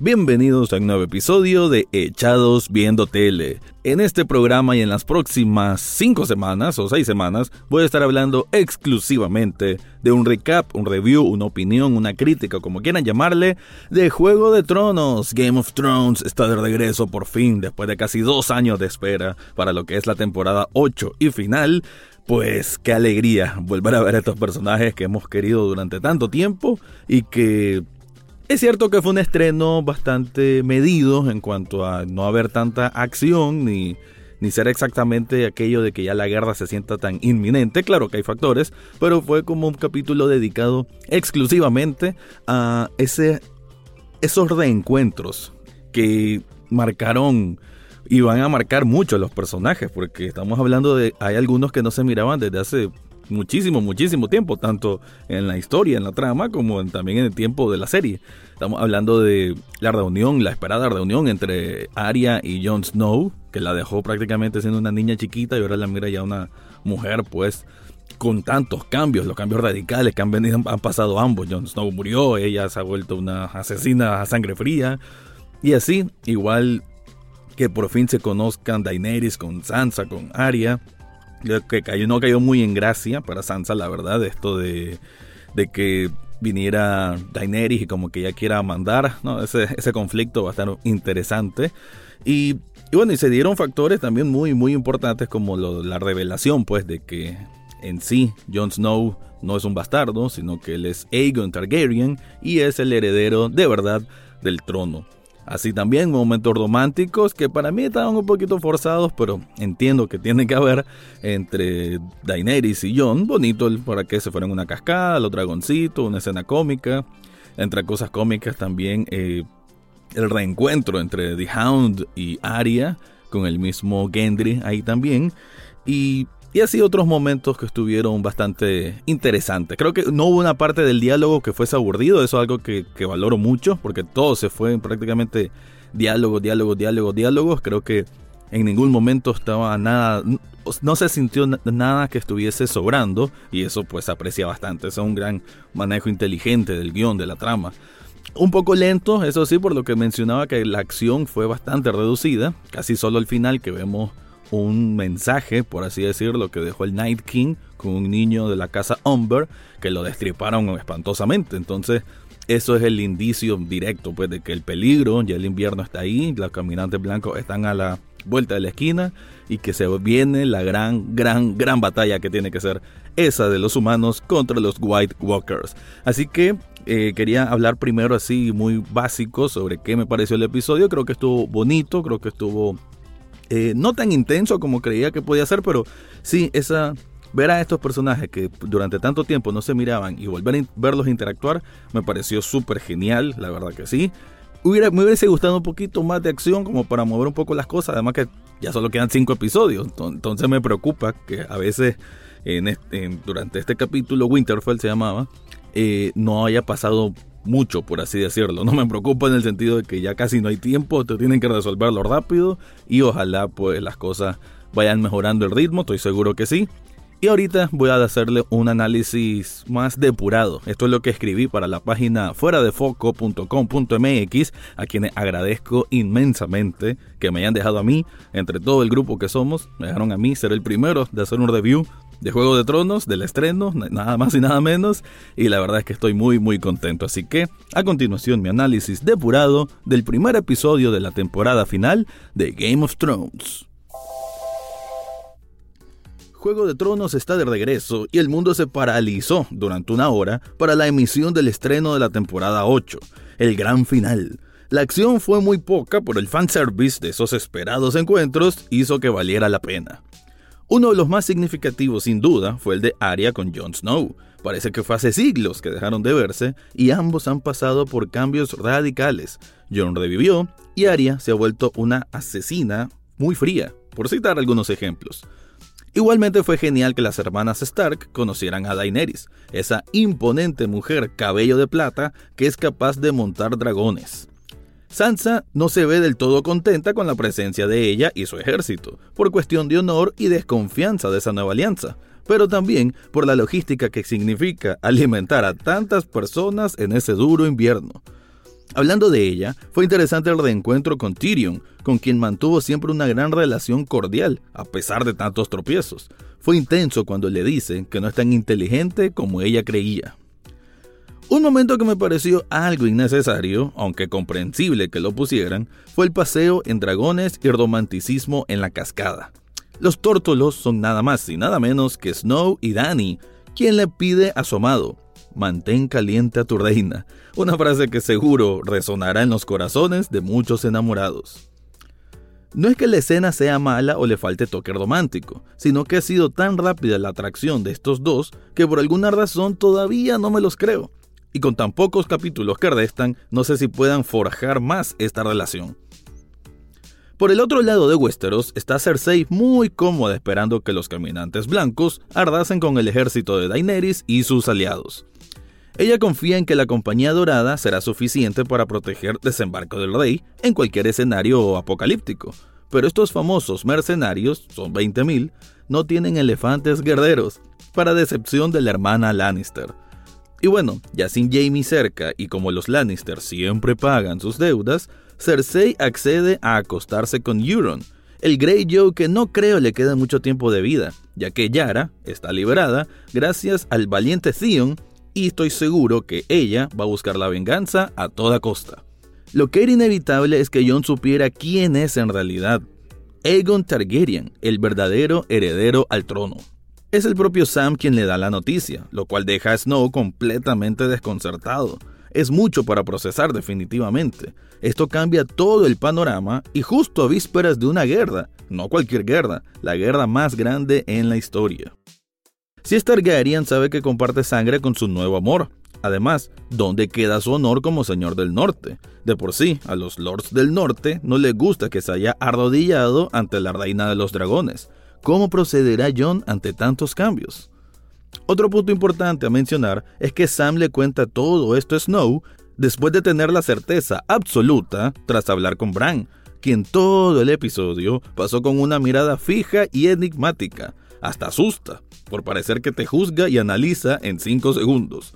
Bienvenidos a un nuevo episodio de Echados Viendo Tele. En este programa y en las próximas 5 semanas o 6 semanas voy a estar hablando exclusivamente de un recap, un review, una opinión, una crítica, como quieran llamarle, de Juego de Tronos. Game of Thrones está de regreso por fin después de casi dos años de espera para lo que es la temporada 8 y final. Pues qué alegría volver a ver a estos personajes que hemos querido durante tanto tiempo y que es cierto que fue un estreno bastante medido en cuanto a no haber tanta acción ni, ni ser exactamente aquello de que ya la guerra se sienta tan inminente. Claro que hay factores, pero fue como un capítulo dedicado exclusivamente a ese, esos reencuentros que marcaron y van a marcar mucho a los personajes, porque estamos hablando de, hay algunos que no se miraban desde hace muchísimo, muchísimo tiempo, tanto en la historia, en la trama, como también en el tiempo de la serie. Estamos hablando de la reunión, la esperada reunión entre Arya y Jon Snow, que la dejó prácticamente siendo una niña chiquita y ahora la mira ya una mujer, pues, con tantos cambios, los cambios radicales que han, venido, han pasado ambos. Jon Snow murió, ella se ha vuelto una asesina a sangre fría. Y así, igual que por fin se conozcan Daenerys con Sansa, con Arya que cayó, no cayó muy en gracia para Sansa, la verdad, esto de, de que viniera Daenerys y como que ya quiera mandar, ¿no? Ese, ese conflicto va a estar interesante. Y, y, bueno, y se dieron factores también muy, muy importantes como la revelación, pues, de que en sí Jon Snow no es un bastardo, sino que él es Aegon Targaryen y es el heredero de verdad del trono. Así también momentos románticos que para mí estaban un poquito forzados, pero entiendo que tiene que haber entre Daenerys y Jon. Bonito para que se fueran una cascada, los dragoncitos, una escena cómica. Entre cosas cómicas también eh, el reencuentro entre The Hound y Arya con el mismo Gendry ahí también. Y y así otros momentos que estuvieron bastante interesantes. Creo que no hubo una parte del diálogo que fuese aburrido, eso es algo que, valoro mucho, porque todo se fue prácticamente diálogo, diálogo, diálogo, diálogos. Creo que en ningún momento estaba nada, no se sintió nada que estuviese sobrando, y eso pues aprecia bastante. Es un gran manejo inteligente del guion, de la trama. Un poco lento, eso sí, por lo que mencionaba que la acción fue bastante reducida, casi solo al final que vemos un mensaje, por así decirlo, que dejó el Night King con un niño de la casa Umber que lo destriparon espantosamente. Entonces, eso es el indicio directo pues de que el peligro, ya el invierno está ahí, los caminantes blancos están a la vuelta de la esquina y que se viene la gran, gran, gran batalla que tiene que ser esa de los humanos contra los White Walkers. Así que eh, quería hablar primero así muy básico sobre qué me pareció el episodio. Creo que estuvo bonito, creo que estuvo eh, no tan intenso como creía que podía ser, pero sí, esa ver a estos personajes que durante tanto tiempo no se miraban y volver a verlos interactuar me pareció súper genial, la verdad que sí. Hubiera, me hubiese gustado un poquito más de acción como para mover un poco las cosas, además que ya solo quedan cinco episodios, entonces me preocupa que a veces durante este capítulo Winterfell se llamaba, eh, no haya pasado mucho, por así decirlo. No me preocupa en el sentido de que ya casi no hay tiempo, te tienen que resolverlo rápido y ojalá pues las cosas vayan mejorando el ritmo, estoy seguro que sí. Y ahorita voy a hacerle un análisis más depurado. Esto es lo que escribí para la página fuera de foco.com.mx, a quienes agradezco inmensamente que me hayan dejado a mí, entre todo el grupo que somos, me dejaron a mí ser el primero de hacer un review de Juego de Tronos, del estreno, nada más y nada menos, y la verdad es que estoy muy muy contento. Así que, a continuación, mi análisis depurado del primer episodio de la temporada final de Game of Thrones. Juego de Tronos está de regreso y el mundo se paralizó durante una hora para la emisión del estreno de la temporada 8, el gran final. La acción fue muy poca, pero el fanservice de esos esperados encuentros hizo que valiera la pena. Uno de los más significativos, sin duda, fue el de Arya con Jon Snow. Parece que fue hace siglos que dejaron de verse y ambos han pasado por cambios radicales. Jon revivió y Arya se ha vuelto una asesina muy fría, por citar algunos ejemplos. Igualmente fue genial que las hermanas Stark conocieran a Daenerys, esa imponente mujer cabello de plata que es capaz de montar dragones. Sansa no se ve del todo contenta con la presencia de ella y su ejército, por cuestión de honor y desconfianza de esa nueva alianza, pero también por la logística que significa alimentar a tantas personas en ese duro invierno. Hablando de ella, fue interesante el reencuentro con Tyrion, con quien mantuvo siempre una gran relación cordial, a pesar de tantos tropiezos. Fue intenso cuando le dice que no es tan inteligente como ella creía. Un momento que me pareció algo innecesario, aunque comprensible que lo pusieran, fue el paseo en dragones y romanticismo en la cascada. Los tórtolos son nada más y nada menos que Snow y Dany, quien le pide a su amado, mantén caliente a tu reina, una frase que seguro resonará en los corazones de muchos enamorados. No es que la escena sea mala o le falte toque romántico, sino que ha sido tan rápida la atracción de estos dos que por alguna razón todavía no me los creo. Y con tan pocos capítulos que restan, no sé si puedan forjar más esta relación. Por el otro lado de Westeros está Cersei muy cómoda esperando que los caminantes blancos ardasen con el ejército de Daenerys y sus aliados. Ella confía en que la Compañía Dorada será suficiente para proteger desembarco del rey en cualquier escenario apocalíptico. Pero estos famosos mercenarios, son 20.000, no tienen elefantes guerreros, para decepción de la hermana Lannister. Y bueno, ya sin Jamie cerca y como los Lannister siempre pagan sus deudas, Cersei accede a acostarse con Euron, el Greyjoy que no creo le quede mucho tiempo de vida, ya que Yara está liberada gracias al valiente Theon y estoy seguro que ella va a buscar la venganza a toda costa. Lo que era inevitable es que Jon supiera quién es en realidad Aegon Targaryen, el verdadero heredero al trono. Es el propio Sam quien le da la noticia, lo cual deja a Snow completamente desconcertado. Es mucho para procesar definitivamente. Esto cambia todo el panorama y justo a vísperas de una guerra, no cualquier guerra, la guerra más grande en la historia. Si es Targaryen sabe que comparte sangre con su nuevo amor. Además, ¿dónde queda su honor como señor del norte? De por sí, a los lords del norte no les gusta que se haya arrodillado ante la reina de los dragones. ¿Cómo procederá Jon ante tantos cambios? Otro punto importante a mencionar es que Sam le cuenta todo esto a Snow después de tener la certeza absoluta tras hablar con Bran, quien todo el episodio pasó con una mirada fija y enigmática, hasta asusta por parecer que te juzga y analiza en 5 segundos.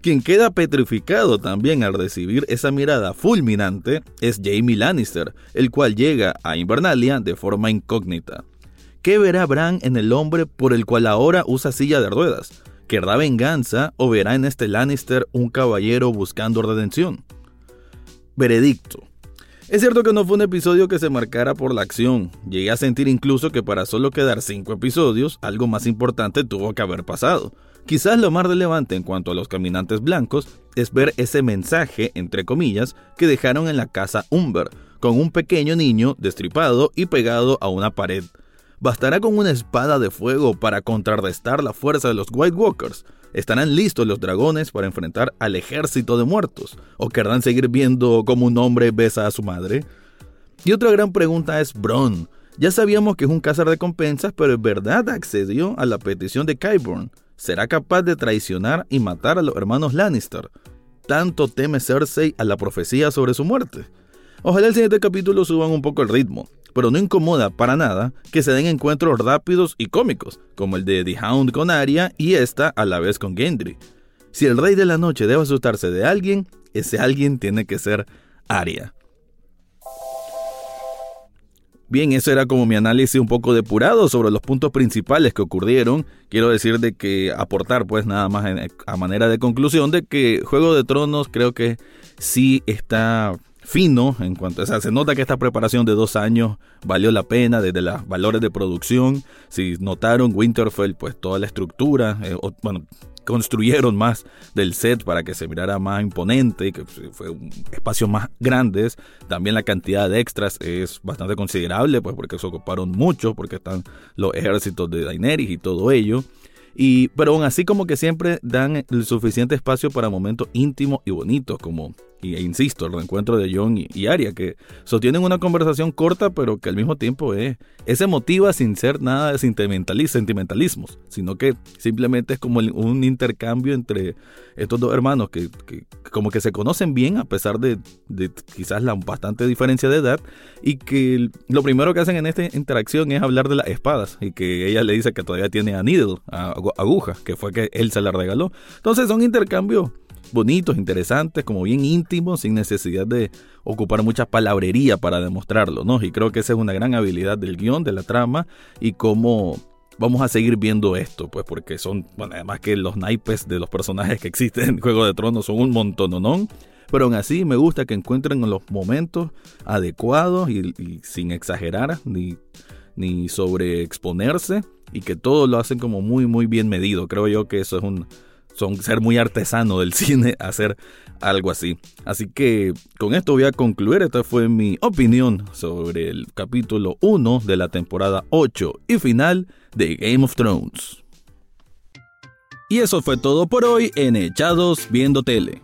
Quien queda petrificado también al recibir esa mirada fulminante es Jamie Lannister, el cual llega a Invernalia de forma incógnita. ¿Qué verá Bran en el hombre por el cual ahora usa silla de ruedas? ¿Querrá venganza o verá en este Lannister un caballero buscando redención? Veredicto. Es cierto que no fue un episodio que se marcara por la acción. Llegué a sentir incluso que para solo quedar 5 episodios, algo más importante tuvo que haber pasado. Quizás lo más relevante en cuanto a los caminantes blancos es ver ese mensaje, entre comillas, que dejaron en la casa Umber, con un pequeño niño destripado y pegado a una pared. ¿Bastará con una espada de fuego para contrarrestar la fuerza de los White Walkers? ¿Estarán listos los dragones para enfrentar al ejército de muertos? ¿O querrán seguir viendo cómo un hombre besa a su madre? Y otra gran pregunta es Bron. Ya sabíamos que es un compensas, pero en verdad accedió a la petición de Qyburn. ¿Será capaz de traicionar y matar a los hermanos Lannister? ¿Tanto teme Cersei a la profecía sobre su muerte? Ojalá el siguiente capítulo suban un poco el ritmo pero no incomoda para nada que se den encuentros rápidos y cómicos, como el de The Hound con Arya y esta a la vez con Gendry. Si el Rey de la Noche debe asustarse de alguien, ese alguien tiene que ser Arya. Bien, eso era como mi análisis un poco depurado sobre los puntos principales que ocurrieron. Quiero decir de que aportar pues nada más a manera de conclusión de que Juego de Tronos creo que sí está fino en cuanto, o sea, se nota que esta preparación de dos años valió la pena desde los valores de producción. Si notaron, Winterfell, pues toda la estructura, eh, bueno, construyeron más del set para que se mirara más imponente, que fue un espacios más grandes. También la cantidad de extras es bastante considerable, pues porque se ocuparon mucho, porque están los ejércitos de Daenerys y todo ello. Y, pero aún así como que siempre dan el suficiente espacio para momentos íntimos y bonitos, como y, e insisto, el reencuentro de John y, y, Aria, que sostienen una conversación corta, pero que al mismo tiempo es, es emotiva sin ser nada de sentimentalismos, sino que simplemente es como un intercambio entre estos dos hermanos que, que como que se conocen bien a pesar de, de, quizás la bastante diferencia de edad y que lo primero que hacen en esta interacción es hablar de las espadas y que ella le dice que todavía tiene a needle, a aguja, que fue que él se la regaló. Entonces son intercambios bonitos, interesantes, como bien íntimos, sin necesidad de ocupar mucha palabrería para demostrarlo, ¿no? Y creo que esa es una gran habilidad del guion, de la trama, y cómo vamos a seguir viendo esto, pues porque son, bueno, además que los naipes de los personajes que existen en Juego de Tronos son un montón, ¿no? Pero aún así me gusta que encuentren los momentos adecuados y, sin exagerar ni, ni sobreexponerse y que todo lo hacen como muy muy bien medido. Creo yo que eso es un, son ser muy artesano del cine hacer algo así. Así que con esto voy a concluir. Esta fue mi opinión sobre el capítulo 1 de la temporada 8 y final de Game of Thrones. Y eso fue todo por hoy en Echados Viendo Tele.